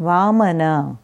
Vamana